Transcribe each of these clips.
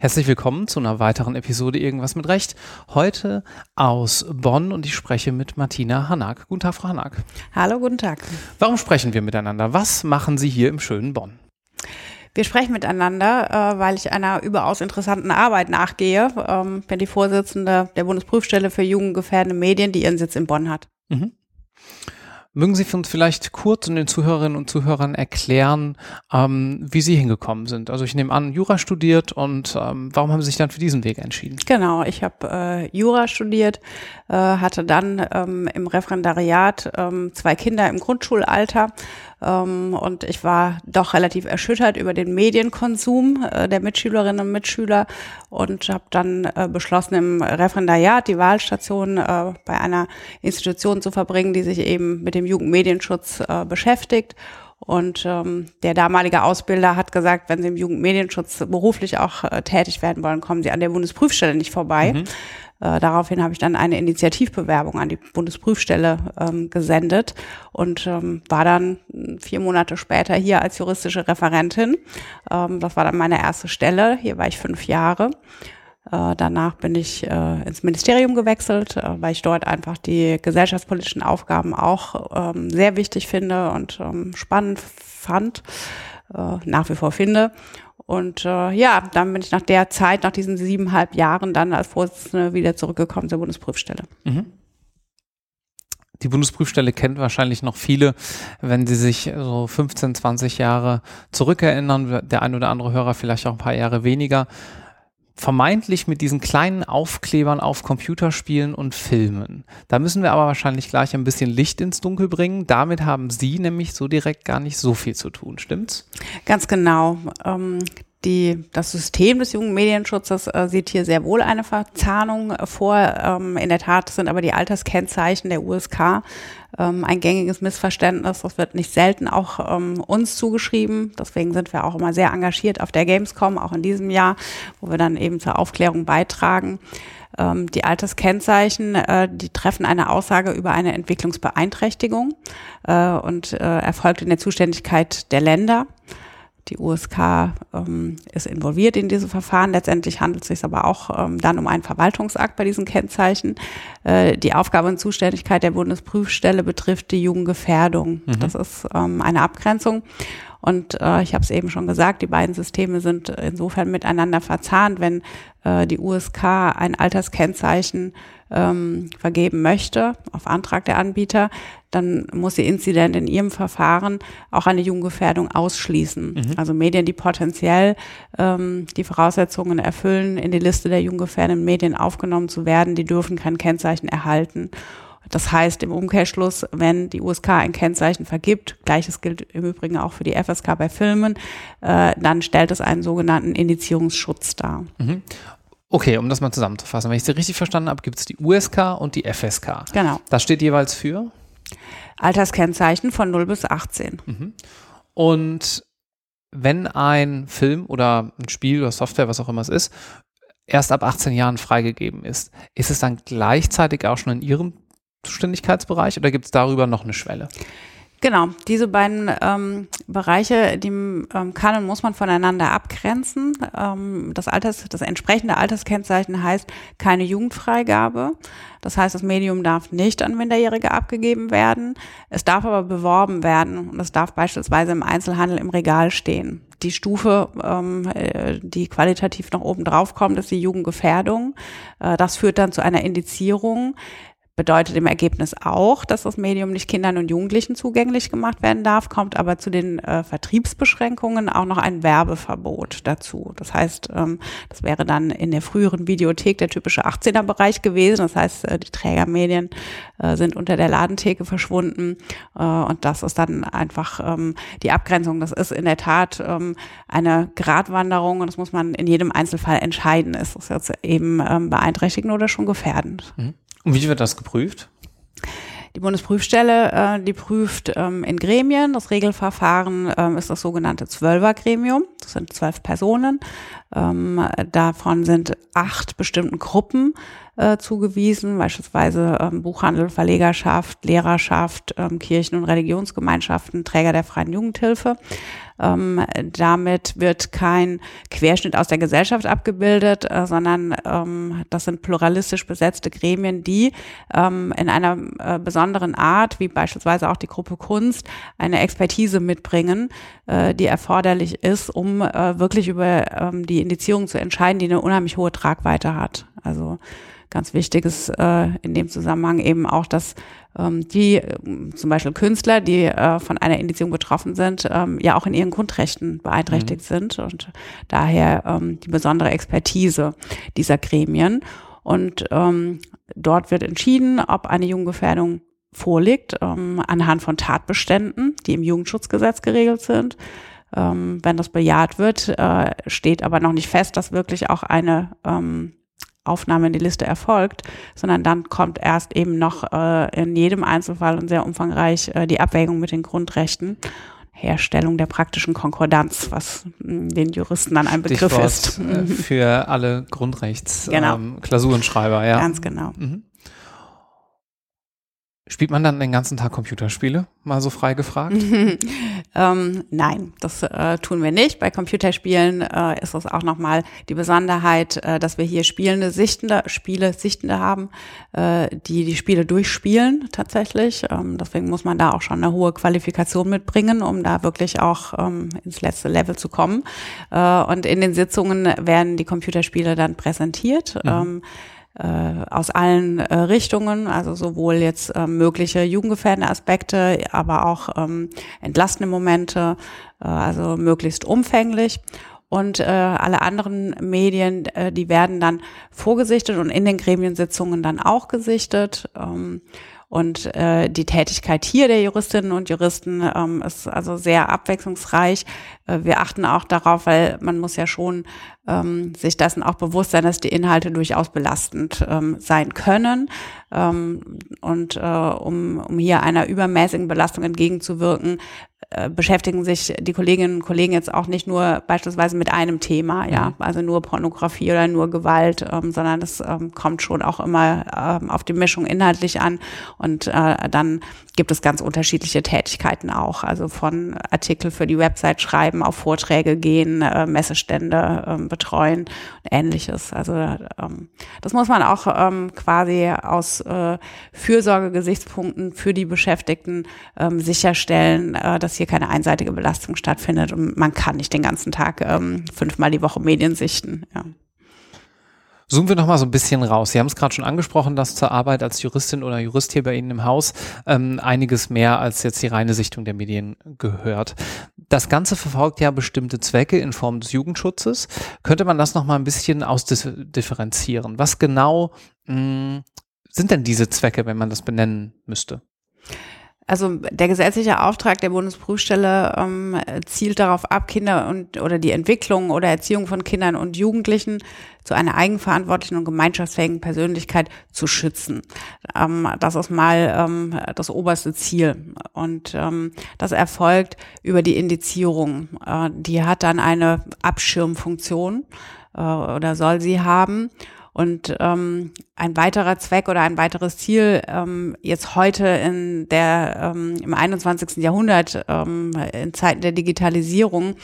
Herzlich willkommen zu einer weiteren Episode Irgendwas mit Recht. Heute aus Bonn und ich spreche mit Martina Hanak. Guten Tag, Frau Hanak. Hallo, guten Tag. Warum sprechen wir miteinander? Was machen Sie hier im schönen Bonn? Wir sprechen miteinander, äh, weil ich einer überaus interessanten Arbeit nachgehe. Ähm, bin die Vorsitzende der Bundesprüfstelle für jugendgefährdende Medien, die ihren Sitz in Bonn hat. Mhm. Mögen Sie uns vielleicht kurz und den Zuhörerinnen und Zuhörern erklären, ähm, wie Sie hingekommen sind? Also ich nehme an, Jura studiert und ähm, warum haben Sie sich dann für diesen Weg entschieden? Genau, ich habe äh, Jura studiert, äh, hatte dann ähm, im Referendariat ähm, zwei Kinder im Grundschulalter ähm, und ich war doch relativ erschüttert über den Medienkonsum äh, der Mitschülerinnen und Mitschüler und habe dann äh, beschlossen, im Referendariat die Wahlstation äh, bei einer Institution zu verbringen, die sich eben mit dem Jugendmedienschutz äh, beschäftigt. Und ähm, der damalige Ausbilder hat gesagt, wenn Sie im Jugendmedienschutz beruflich auch äh, tätig werden wollen, kommen Sie an der Bundesprüfstelle nicht vorbei. Mhm. Äh, daraufhin habe ich dann eine Initiativbewerbung an die Bundesprüfstelle ähm, gesendet und ähm, war dann vier Monate später hier als juristische Referentin. Ähm, das war dann meine erste Stelle. Hier war ich fünf Jahre. Äh, danach bin ich äh, ins Ministerium gewechselt, äh, weil ich dort einfach die gesellschaftspolitischen Aufgaben auch ähm, sehr wichtig finde und ähm, spannend fand, äh, nach wie vor finde. Und äh, ja, dann bin ich nach der Zeit, nach diesen siebeneinhalb Jahren, dann als Vorsitzende wieder zurückgekommen zur Bundesprüfstelle. Mhm. Die Bundesprüfstelle kennt wahrscheinlich noch viele, wenn sie sich so 15, 20 Jahre zurückerinnern. Der ein oder andere Hörer vielleicht auch ein paar Jahre weniger vermeintlich mit diesen kleinen Aufklebern auf Computerspielen und Filmen. Da müssen wir aber wahrscheinlich gleich ein bisschen Licht ins Dunkel bringen. Damit haben Sie nämlich so direkt gar nicht so viel zu tun, stimmt's? Ganz genau. Ähm, die, das System des Jugendmedienschutzes äh, sieht hier sehr wohl eine Verzahnung äh, vor. Ähm, in der Tat sind aber die Alterskennzeichen der USK ähm, ein gängiges Missverständnis. Das wird nicht selten auch ähm, uns zugeschrieben. Deswegen sind wir auch immer sehr engagiert auf der Gamescom, auch in diesem Jahr, wo wir dann eben zur Aufklärung beitragen. Ähm, die Alterskennzeichen, äh, die treffen eine Aussage über eine Entwicklungsbeeinträchtigung äh, und äh, erfolgt in der Zuständigkeit der Länder. Die USK ähm, ist involviert in diese Verfahren. Letztendlich handelt es sich aber auch ähm, dann um einen Verwaltungsakt bei diesen Kennzeichen. Äh, die Aufgabe und Zuständigkeit der Bundesprüfstelle betrifft die Jugendgefährdung. Mhm. Das ist ähm, eine Abgrenzung. Und äh, ich habe es eben schon gesagt, die beiden Systeme sind insofern miteinander verzahnt, wenn äh, die USK ein Alterskennzeichen ähm, vergeben möchte, auf Antrag der Anbieter, dann muss die Inzident in ihrem Verfahren auch eine Jugendgefährdung ausschließen. Mhm. Also Medien, die potenziell ähm, die Voraussetzungen erfüllen, in die Liste der jugendgefährdenden Medien aufgenommen zu werden, die dürfen kein Kennzeichen erhalten. Das heißt im Umkehrschluss, wenn die USK ein Kennzeichen vergibt, gleiches gilt im Übrigen auch für die FSK bei Filmen, äh, dann stellt es einen sogenannten Indizierungsschutz dar. Mhm. Okay, um das mal zusammenzufassen. Wenn ich Sie richtig verstanden habe, gibt es die USK und die FSK. Genau. Das steht jeweils für? Alterskennzeichen von 0 bis 18. Mhm. Und wenn ein Film oder ein Spiel oder Software, was auch immer es ist, erst ab 18 Jahren freigegeben ist, ist es dann gleichzeitig auch schon in Ihrem Zuständigkeitsbereich oder gibt es darüber noch eine Schwelle? Genau, diese beiden ähm, Bereiche, die ähm, kann und muss man voneinander abgrenzen. Ähm, das, Alters, das entsprechende Alterskennzeichen heißt keine Jugendfreigabe. Das heißt, das Medium darf nicht an Minderjährige abgegeben werden. Es darf aber beworben werden und es darf beispielsweise im Einzelhandel im Regal stehen. Die Stufe, ähm, äh, die qualitativ noch oben drauf kommt, ist die Jugendgefährdung. Äh, das führt dann zu einer Indizierung bedeutet im Ergebnis auch, dass das Medium nicht Kindern und Jugendlichen zugänglich gemacht werden darf, kommt aber zu den äh, Vertriebsbeschränkungen auch noch ein Werbeverbot dazu. Das heißt, ähm, das wäre dann in der früheren Videothek der typische 18er-Bereich gewesen. Das heißt, äh, die Trägermedien äh, sind unter der Ladentheke verschwunden äh, und das ist dann einfach ähm, die Abgrenzung. Das ist in der Tat ähm, eine Gratwanderung und das muss man in jedem Einzelfall entscheiden. Ist das jetzt eben ähm, beeinträchtigend oder schon gefährdend? Mhm. Und wie wird das geprüft? Die Bundesprüfstelle, äh, die prüft ähm, in Gremien. Das Regelverfahren ähm, ist das sogenannte Zwölfergremium. Das sind zwölf Personen. Ähm, davon sind acht bestimmten Gruppen äh, zugewiesen, beispielsweise ähm, Buchhandel, Verlegerschaft, Lehrerschaft, ähm, Kirchen- und Religionsgemeinschaften, Träger der freien Jugendhilfe. Ähm, damit wird kein Querschnitt aus der Gesellschaft abgebildet, äh, sondern ähm, das sind pluralistisch besetzte Gremien, die ähm, in einer äh, besonderen Art, wie beispielsweise auch die Gruppe Kunst, eine Expertise mitbringen, äh, die erforderlich ist, um äh, wirklich über ähm, die Indizierung zu entscheiden, die eine unheimlich hohe Tragweite hat. Also ganz wichtig ist äh, in dem Zusammenhang eben auch, dass ähm, die äh, zum Beispiel Künstler, die äh, von einer Indizierung betroffen sind, ähm, ja auch in ihren Grundrechten beeinträchtigt mhm. sind und daher ähm, die besondere Expertise dieser Gremien. Und ähm, dort wird entschieden, ob eine Jugendgefährdung vorliegt, ähm, anhand von Tatbeständen, die im Jugendschutzgesetz geregelt sind. Ähm, wenn das bejaht wird, äh, steht aber noch nicht fest, dass wirklich auch eine ähm, Aufnahme in die Liste erfolgt, sondern dann kommt erst eben noch äh, in jedem Einzelfall und sehr umfangreich äh, die Abwägung mit den Grundrechten. Herstellung der praktischen Konkordanz, was mh, den Juristen dann ein Begriff Stichwort, ist. äh, Für alle Grundrechtsklausurenschreiber, genau. ja. Ganz genau. Mhm. Spielt man dann den ganzen Tag Computerspiele? Mal so frei gefragt? ähm, nein, das äh, tun wir nicht. Bei Computerspielen äh, ist es auch nochmal die Besonderheit, äh, dass wir hier spielende, sichtende Spiele, Sichtende haben, äh, die die Spiele durchspielen tatsächlich. Ähm, deswegen muss man da auch schon eine hohe Qualifikation mitbringen, um da wirklich auch ähm, ins letzte Level zu kommen. Äh, und in den Sitzungen werden die Computerspiele dann präsentiert. Mhm. Äh, aus allen äh, Richtungen, also sowohl jetzt äh, mögliche jugendgefährdende Aspekte, aber auch ähm, entlastende Momente, äh, also möglichst umfänglich. Und äh, alle anderen Medien, äh, die werden dann vorgesichtet und in den Gremiensitzungen dann auch gesichtet. Ähm, und äh, die Tätigkeit hier der Juristinnen und Juristen ähm, ist also sehr abwechslungsreich. Äh, wir achten auch darauf, weil man muss ja schon ähm, sich dessen auch bewusst sein, dass die Inhalte durchaus belastend ähm, sein können. Ähm, und äh, um, um hier einer übermäßigen Belastung entgegenzuwirken, beschäftigen sich die Kolleginnen und Kollegen jetzt auch nicht nur beispielsweise mit einem Thema, ja, mhm. also nur Pornografie oder nur Gewalt, ähm, sondern das ähm, kommt schon auch immer ähm, auf die Mischung inhaltlich an und äh, dann gibt es ganz unterschiedliche Tätigkeiten auch, also von Artikel für die Website schreiben, auf Vorträge gehen, äh, Messestände äh, betreuen und ähnliches. Also ähm, das muss man auch ähm, quasi aus äh, Fürsorgegesichtspunkten für die Beschäftigten ähm, sicherstellen, äh, dass hier keine einseitige Belastung stattfindet und man kann nicht den ganzen Tag ähm, fünfmal die Woche Medien sichten. Ja. Zoomen wir noch mal so ein bisschen raus. Sie haben es gerade schon angesprochen, dass zur Arbeit als Juristin oder Jurist hier bei Ihnen im Haus ähm, einiges mehr als jetzt die reine Sichtung der Medien gehört. Das Ganze verfolgt ja bestimmte Zwecke in Form des Jugendschutzes. Könnte man das noch mal ein bisschen ausdifferenzieren? Was genau mh, sind denn diese Zwecke, wenn man das benennen müsste? Also der gesetzliche Auftrag der Bundesprüfstelle ähm, zielt darauf ab, Kinder und oder die Entwicklung oder Erziehung von Kindern und Jugendlichen zu einer eigenverantwortlichen und gemeinschaftsfähigen Persönlichkeit zu schützen. Ähm, das ist mal ähm, das oberste Ziel. Und ähm, das erfolgt über die Indizierung. Äh, die hat dann eine Abschirmfunktion äh, oder soll sie haben. Und ähm, ein weiterer Zweck oder ein weiteres Ziel ähm, jetzt heute in der ähm, im 21. Jahrhundert ähm, in Zeiten der Digitalisierung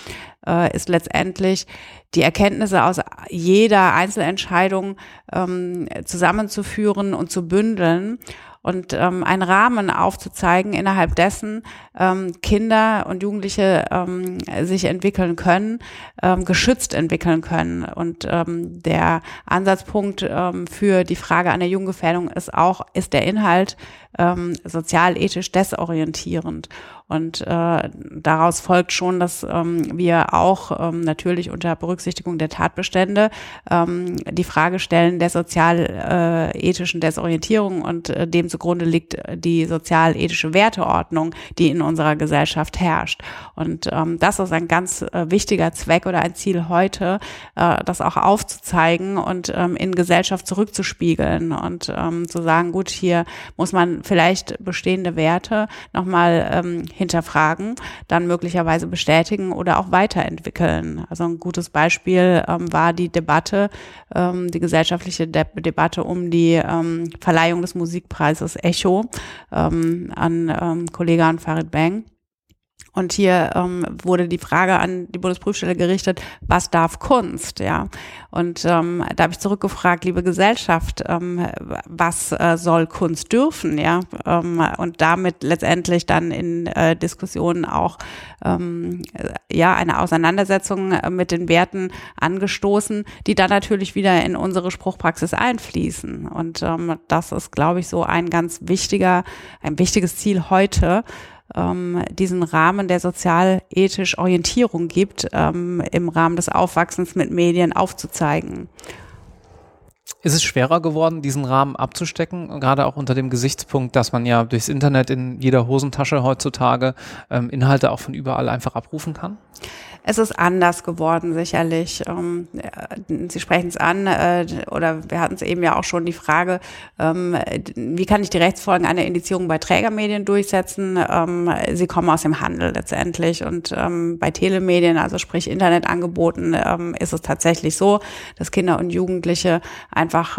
äh, ist letztendlich die Erkenntnisse aus jeder Einzelentscheidung ähm, zusammenzuführen und zu bündeln und ähm, einen Rahmen aufzuzeigen, innerhalb dessen ähm, Kinder und Jugendliche ähm, sich entwickeln können, ähm, geschützt entwickeln können. Und ähm, der Ansatzpunkt ähm, für die Frage einer Jugendgefährdung ist auch, ist der Inhalt ähm, sozial-ethisch desorientierend. Und äh, daraus folgt schon, dass ähm, wir auch ähm, natürlich unter Berücksichtigung der Tatbestände ähm, die Frage stellen der sozial-ethischen Desorientierung und äh, dem zugrunde liegt die sozial-ethische Werteordnung, die in unserer Gesellschaft herrscht. Und ähm, das ist ein ganz äh, wichtiger Zweck oder ein Ziel heute, äh, das auch aufzuzeigen und ähm, in Gesellschaft zurückzuspiegeln und ähm, zu sagen, gut, hier muss man vielleicht bestehende Werte nochmal ähm, hinterfragen, dann möglicherweise bestätigen oder auch weiterentwickeln. Also ein gutes Beispiel ähm, war die Debatte, ähm, die gesellschaftliche De Debatte um die ähm, Verleihung des Musikpreises Echo ähm, an ähm, Kollege an Farid Bang und hier ähm, wurde die Frage an die Bundesprüfstelle gerichtet, was darf Kunst? Ja. Und ähm, da habe ich zurückgefragt, liebe Gesellschaft, ähm, was äh, soll Kunst dürfen? Ja. Ähm, und damit letztendlich dann in äh, Diskussionen auch ähm, ja eine Auseinandersetzung äh, mit den Werten angestoßen, die dann natürlich wieder in unsere Spruchpraxis einfließen. Und ähm, das ist, glaube ich, so ein ganz wichtiger, ein wichtiges Ziel heute ähm, diesen Rahmen der sozial-ethisch Orientierung gibt, ähm, im Rahmen des Aufwachsens mit Medien aufzuzeigen. Ist es schwerer geworden, diesen Rahmen abzustecken, gerade auch unter dem Gesichtspunkt, dass man ja durchs Internet in jeder Hosentasche heutzutage ähm, Inhalte auch von überall einfach abrufen kann? Es ist anders geworden, sicherlich. Ähm, äh, Sie sprechen es an, äh, oder wir hatten es eben ja auch schon die Frage, ähm, wie kann ich die Rechtsfolgen einer Indizierung bei Trägermedien durchsetzen? Ähm, sie kommen aus dem Handel letztendlich und bei Telemedien, also sprich Internetangeboten, ist es tatsächlich so, dass Kinder und Jugendliche einfach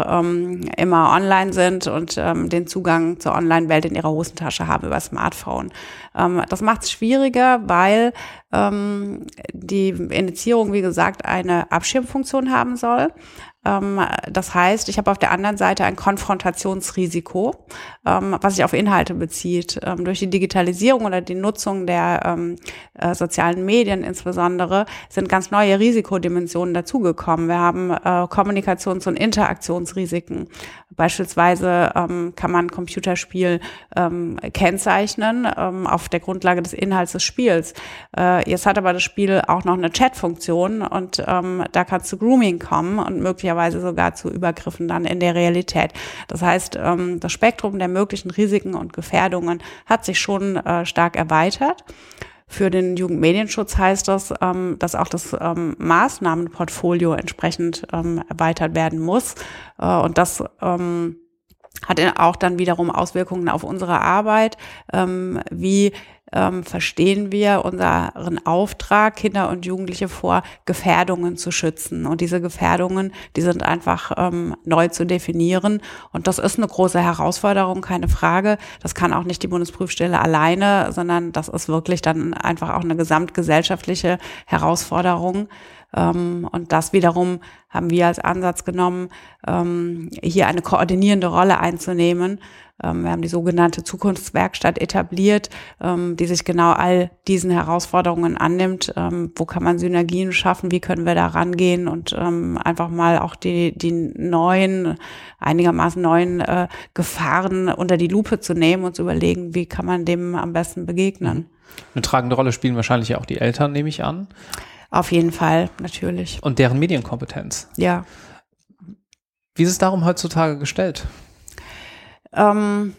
immer online sind und den Zugang zur Online-Welt in ihrer Hosentasche haben über Smartphone. das macht es schwieriger, weil ähm, die Indizierung, wie gesagt, eine Abschirmfunktion haben soll. Ähm, das heißt, ich habe auf der anderen Seite ein Konfrontationsrisiko, ähm, was sich auf Inhalte bezieht. Ähm, durch die Digitalisierung oder die Nutzung der äh, sozialen Medien insbesondere sind ganz neue Risikodimensionen dazugekommen. Wir haben äh, Kommunikations- und Interaktionsrisiken. Beispielsweise kann man Computerspiel kennzeichnen auf der Grundlage des Inhalts des Spiels. Äh, jetzt hat aber das Spiel auch noch eine Chatfunktion und da kann zu Grooming kommen und möglicherweise möglicherweise sogar zu Übergriffen dann in der Realität. Das heißt, ähm, das Spektrum der möglichen Risiken und Gefährdungen hat sich schon äh, stark erweitert. Für den Jugendmedienschutz heißt das, ähm, dass auch das ähm, Maßnahmenportfolio entsprechend erweitert werden muss. Äh, und das hat auch dann wiederum Auswirkungen auf unsere Arbeit, wie ähm, verstehen wir unseren Auftrag, Kinder und Jugendliche vor Gefährdungen zu schützen. Und diese Gefährdungen, die sind einfach ähm, neu zu definieren. Und das ist eine große Herausforderung, keine Frage. Das kann auch nicht die Bundesprüfstelle alleine, sondern das ist wirklich dann einfach auch eine gesamtgesellschaftliche Herausforderung. Ähm, und das wiederum haben wir als Ansatz genommen, ähm, hier eine koordinierende Rolle einzunehmen. Ähm, wir haben die sogenannte Zukunftswerkstatt etabliert, die sich genau all diesen Herausforderungen annimmt. Wo kann man Synergien schaffen? Wie können wir da rangehen und einfach mal auch die, die neuen, einigermaßen neuen äh, Gefahren unter die Lupe zu nehmen und zu überlegen, wie kann man dem am besten begegnen. Eine tragende Rolle spielen wahrscheinlich auch die Eltern, nehme ich an. Auf jeden Fall, natürlich. Und deren Medienkompetenz. Ja. Wie ist es darum heutzutage gestellt? Ähm,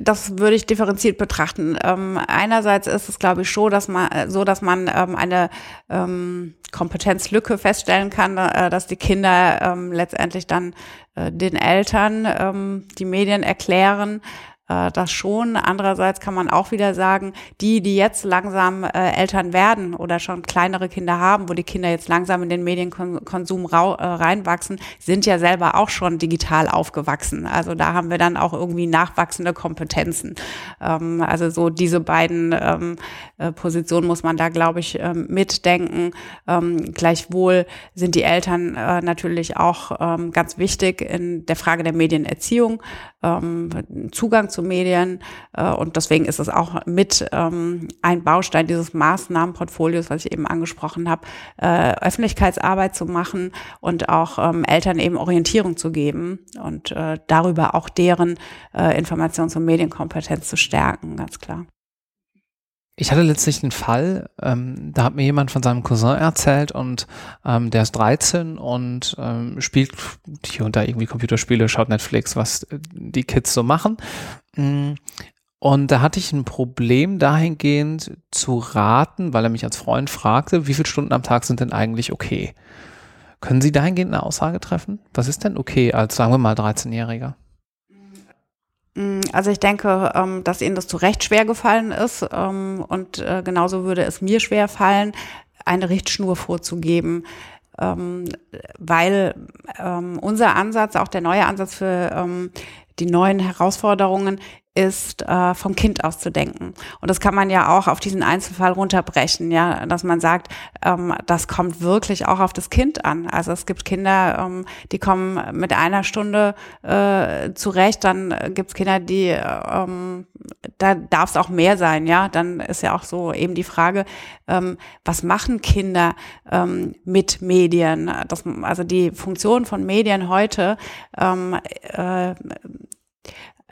das würde ich differenziert betrachten. Ähm, einerseits ist es, glaube ich, schon, dass man so, dass man ähm, eine ähm, Kompetenzlücke feststellen kann, äh, dass die Kinder ähm, letztendlich dann äh, den Eltern ähm, die Medien erklären äh, das schon. Andererseits kann man auch wieder sagen, die, die jetzt langsam äh, Eltern werden oder schon kleinere Kinder haben, wo die Kinder jetzt langsam in den Medienkonsum äh, reinwachsen, sind ja selber auch schon digital aufgewachsen. Also da haben wir dann auch irgendwie nachwachsende Kompetenzen. Ähm, also so diese beiden ähm, äh, Positionen muss man da, glaube ich, ähm, mitdenken. Ähm, gleichwohl sind die Eltern äh, natürlich auch ähm, ganz wichtig in der Frage der Medienerziehung, ähm, Zugang zu Medien. Äh, und deswegen ist es auch mit ähm, ein Baustein dieses Maßnahmenportfolios, was ich eben angesprochen habe, äh, Öffentlichkeitsarbeit zu machen und auch ähm, Eltern eben Orientierung zu geben und äh, darüber auch deren äh, Informations- und Medienkompetenz zu stärken, ganz klar. Ich hatte letztlich einen Fall, ähm, da hat mir jemand von seinem Cousin erzählt und ähm, der ist 13 und ähm, spielt hier und da irgendwie Computerspiele, schaut Netflix, was äh, die Kids so machen. Mm, und da hatte ich ein Problem dahingehend zu raten, weil er mich als Freund fragte, wie viele Stunden am Tag sind denn eigentlich okay? Können Sie dahingehend eine Aussage treffen? Was ist denn okay als, sagen wir mal, 13-Jähriger? Mm, also ich denke, ähm, dass Ihnen das zu Recht schwer gefallen ist ähm, und äh, genauso würde es mir schwer fallen, eine Richtschnur vorzugeben, ähm, weil unser Ansatz, auch der neue Ansatz für die neuen Herausforderungen ist, äh, vom Kind aus zu denken. Und das kann man ja auch auf diesen Einzelfall runterbrechen, ja, dass man sagt, ähm, das kommt wirklich auch auf das Kind an. Also es gibt Kinder, ähm, die kommen mit einer Stunde äh, zurecht, dann gibt es Kinder, die, ähm, da darf es auch mehr sein, ja. Dann ist ja auch so eben die Frage, ähm, was machen Kinder ähm, mit Medien? Das, also die Funktion von Medien heute ähm, äh,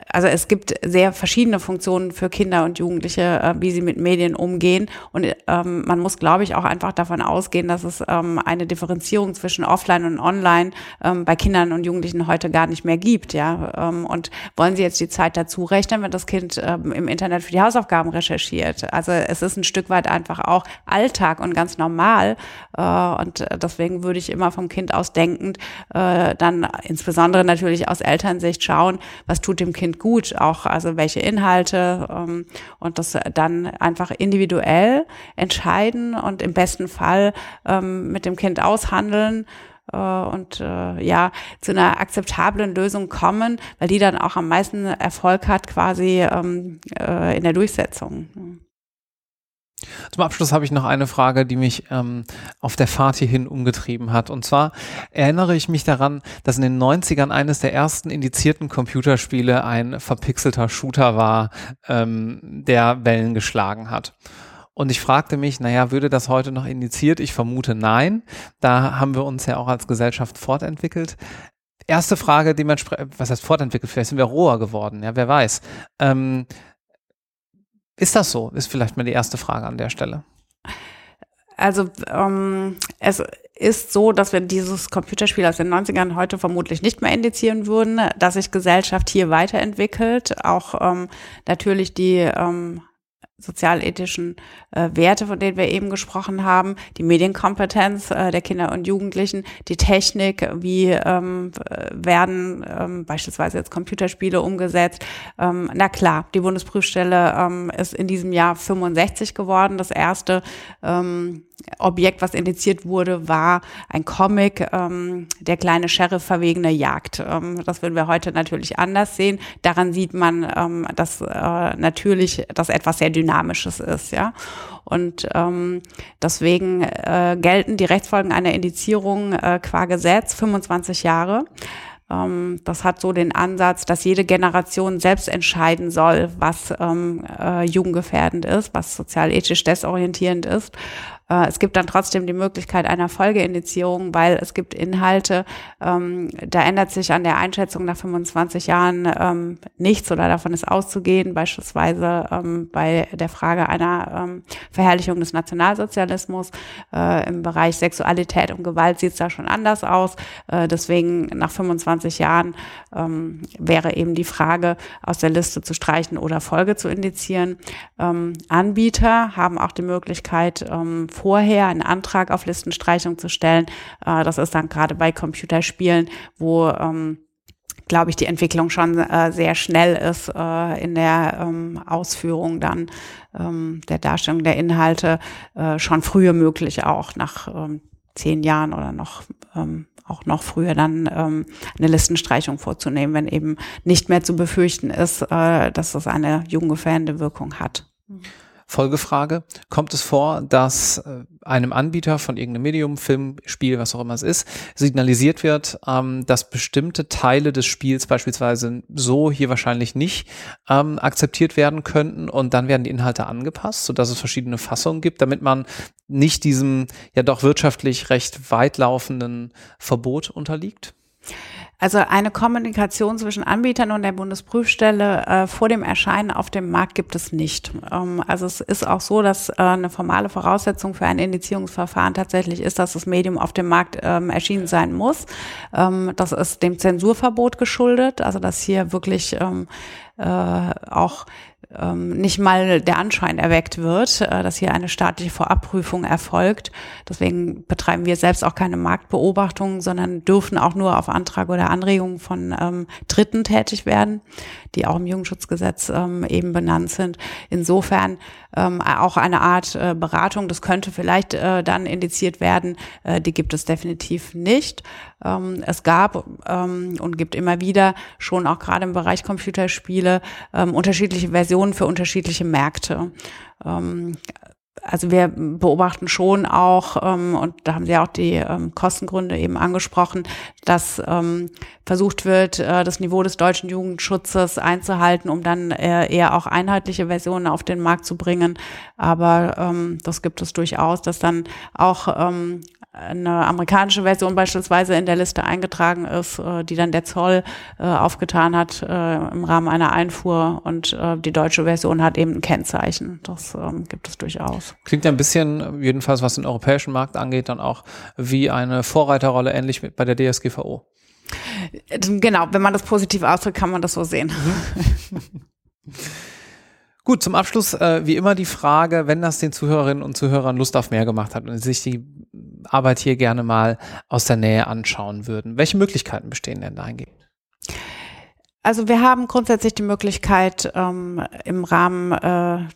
also es gibt sehr verschiedene Funktionen für Kinder und Jugendliche, äh, wie sie mit Medien umgehen. Und ähm, man muss, glaube ich, auch einfach davon ausgehen, dass es ähm, eine Differenzierung zwischen Offline und Online ähm, bei Kindern und Jugendlichen heute gar nicht mehr gibt. Ja, ähm, und wollen Sie jetzt die Zeit dazu rechnen, wenn das Kind ähm, im Internet für die Hausaufgaben recherchiert? Also es ist ein Stück weit einfach auch Alltag und ganz normal. Äh, und deswegen würde ich immer vom Kind aus denkend äh, dann insbesondere natürlich aus Elternsicht schauen, was tut dem Kind gut, auch also welche Inhalte ähm, und das dann einfach individuell entscheiden und im besten Fall ähm, mit dem Kind aushandeln äh, und äh, ja zu einer akzeptablen Lösung kommen, weil die dann auch am meisten Erfolg hat quasi ähm, äh, in der Durchsetzung. Zum Abschluss habe ich noch eine Frage, die mich ähm, auf der Fahrt hierhin umgetrieben hat. Und zwar erinnere ich mich daran, dass in den 90ern eines der ersten indizierten Computerspiele ein verpixelter Shooter war, ähm, der Wellen geschlagen hat. Und ich fragte mich, naja, würde das heute noch indiziert? Ich vermute nein. Da haben wir uns ja auch als Gesellschaft fortentwickelt. Erste Frage, dementsprechend, was heißt fortentwickelt? Vielleicht sind wir roher geworden, ja, wer weiß. Ähm, ist das so? Ist vielleicht mal die erste Frage an der Stelle. Also ähm, es ist so, dass wir dieses Computerspiel aus den 90ern heute vermutlich nicht mehr indizieren würden, dass sich Gesellschaft hier weiterentwickelt, auch ähm, natürlich die ähm, sozialethischen äh, Werte, von denen wir eben gesprochen haben, die Medienkompetenz äh, der Kinder und Jugendlichen, die Technik, wie ähm, werden ähm, beispielsweise jetzt Computerspiele umgesetzt. Ähm, na klar, die Bundesprüfstelle ähm, ist in diesem Jahr 65 geworden, das erste ähm, Objekt, was indiziert wurde, war ein Comic, ähm, der kleine Sheriff verwegene Jagd. Ähm, das würden wir heute natürlich anders sehen. Daran sieht man, ähm, dass äh, natürlich das etwas sehr Dynamisches ist, ja. Und ähm, deswegen äh, gelten die Rechtsfolgen einer Indizierung äh, qua Gesetz 25 Jahre. Ähm, das hat so den Ansatz, dass jede Generation selbst entscheiden soll, was ähm, äh, jugendgefährdend ist, was sozial-ethisch desorientierend ist. Äh, es gibt dann trotzdem die Möglichkeit einer Folgeindizierung, weil es gibt Inhalte, ähm, da ändert sich an der Einschätzung nach 25 Jahren ähm, nichts oder davon ist auszugehen, beispielsweise ähm, bei der Frage einer ähm, Verherrlichung des Nationalsozialismus. Äh, Im Bereich Sexualität und Gewalt sieht es da schon anders aus. Äh, deswegen nach 25 Jahren ähm, wäre eben die Frage, aus der Liste zu streichen oder Folge zu indizieren. Ähm, Anbieter haben auch die Möglichkeit, ähm, vorher einen Antrag auf Listenstreichung zu stellen. Äh, das ist dann gerade bei Computerspielen, wo ähm, glaube ich, die Entwicklung schon äh, sehr schnell ist äh, in der ähm, Ausführung dann ähm, der Darstellung der Inhalte äh, schon früher möglich auch nach ähm, zehn Jahren oder noch ähm, auch noch früher dann ähm, eine Listenstreichung vorzunehmen, wenn eben nicht mehr zu befürchten ist, äh, dass das eine jugendgefährdende Wirkung hat. Mhm. Folgefrage, kommt es vor, dass äh, einem Anbieter von irgendeinem Medium, Film, Spiel, was auch immer es ist, signalisiert wird, ähm, dass bestimmte Teile des Spiels beispielsweise so hier wahrscheinlich nicht ähm, akzeptiert werden könnten und dann werden die Inhalte angepasst, sodass es verschiedene Fassungen gibt, damit man nicht diesem ja doch wirtschaftlich recht weitlaufenden Verbot unterliegt? Also eine Kommunikation zwischen Anbietern und der Bundesprüfstelle äh, vor dem Erscheinen auf dem Markt gibt es nicht. Ähm, also es ist auch so, dass äh, eine formale Voraussetzung für ein Indizierungsverfahren tatsächlich ist, dass das Medium auf dem Markt ähm, erschienen sein muss. Ähm, das ist dem Zensurverbot geschuldet, also dass hier wirklich ähm, äh, auch nicht mal der Anschein erweckt wird, äh, dass hier eine staatliche Vorabprüfung erfolgt. Deswegen betreiben wir selbst auch keine Marktbeobachtung, sondern dürfen auch nur auf Antrag oder Anregung von ähm, Dritten tätig werden, die auch im Jugendschutzgesetz ähm, eben benannt sind. Insofern ähm, auch eine Art äh, Beratung, das könnte vielleicht äh, dann indiziert werden, äh, die gibt es definitiv nicht. Ähm, es gab ähm, und gibt immer wieder schon auch gerade im Bereich Computerspiele ähm, unterschiedliche Versionen für unterschiedliche Märkte. Also wir beobachten schon auch, ähm, und da haben Sie auch die ähm, Kostengründe eben angesprochen, dass ähm, versucht wird, äh, das Niveau des deutschen Jugendschutzes einzuhalten, um dann äh, eher auch einheitliche Versionen auf den Markt zu bringen. Aber ähm, das gibt es durchaus, dass dann auch ähm, eine amerikanische Version beispielsweise in der Liste eingetragen ist, äh, die dann der Zoll äh, aufgetan hat äh, im Rahmen einer Einfuhr und äh, die deutsche Version hat eben ein Kennzeichen. Das ähm, gibt es durchaus. Klingt ein bisschen, jedenfalls was den europäischen Markt angeht, dann auch wie eine Vorreiterrolle, ähnlich wie bei der DSGVO. Genau, wenn man das positiv ausdrückt, kann man das so sehen. Gut, zum Abschluss äh, wie immer die Frage, wenn das den Zuhörerinnen und Zuhörern Lust auf mehr gemacht hat und sich die Arbeit hier gerne mal aus der Nähe anschauen würden. Welche Möglichkeiten bestehen denn dahingehend? Also wir haben grundsätzlich die Möglichkeit, ähm, im Rahmen äh,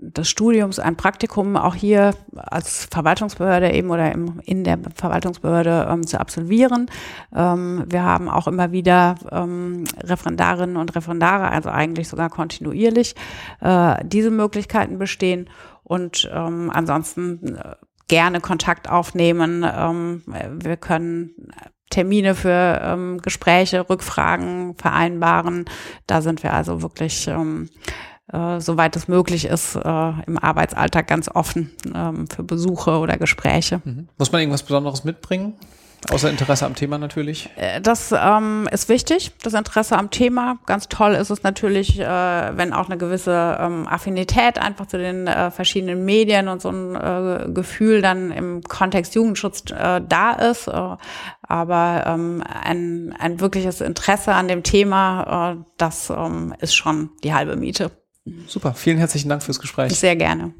des Studiums ein Praktikum auch hier als Verwaltungsbehörde eben oder im, in der Verwaltungsbehörde ähm, zu absolvieren. Ähm, wir haben auch immer wieder ähm, Referendarinnen und Referendare, also eigentlich sogar kontinuierlich, äh, diese Möglichkeiten bestehen. Und ähm, ansonsten äh, gerne Kontakt aufnehmen. Ähm, wir können Termine für ähm, Gespräche, Rückfragen vereinbaren. Da sind wir also wirklich, ähm, äh, soweit es möglich ist, äh, im Arbeitsalltag ganz offen ähm, für Besuche oder Gespräche. Mhm. Muss man irgendwas Besonderes mitbringen? Außer Interesse am Thema natürlich. Äh, das ähm, ist wichtig, das Interesse am Thema. Ganz toll ist es natürlich, äh, wenn auch eine gewisse ähm, Affinität einfach zu den äh, verschiedenen Medien und so ein äh, Gefühl dann im Kontext Jugendschutz äh, da ist. Äh, aber ähm, ein, ein wirkliches Interesse an dem Thema, das ähm, ist schon die halbe Miete. Super, vielen herzlichen Dank fürs Gespräch. Sehr gerne.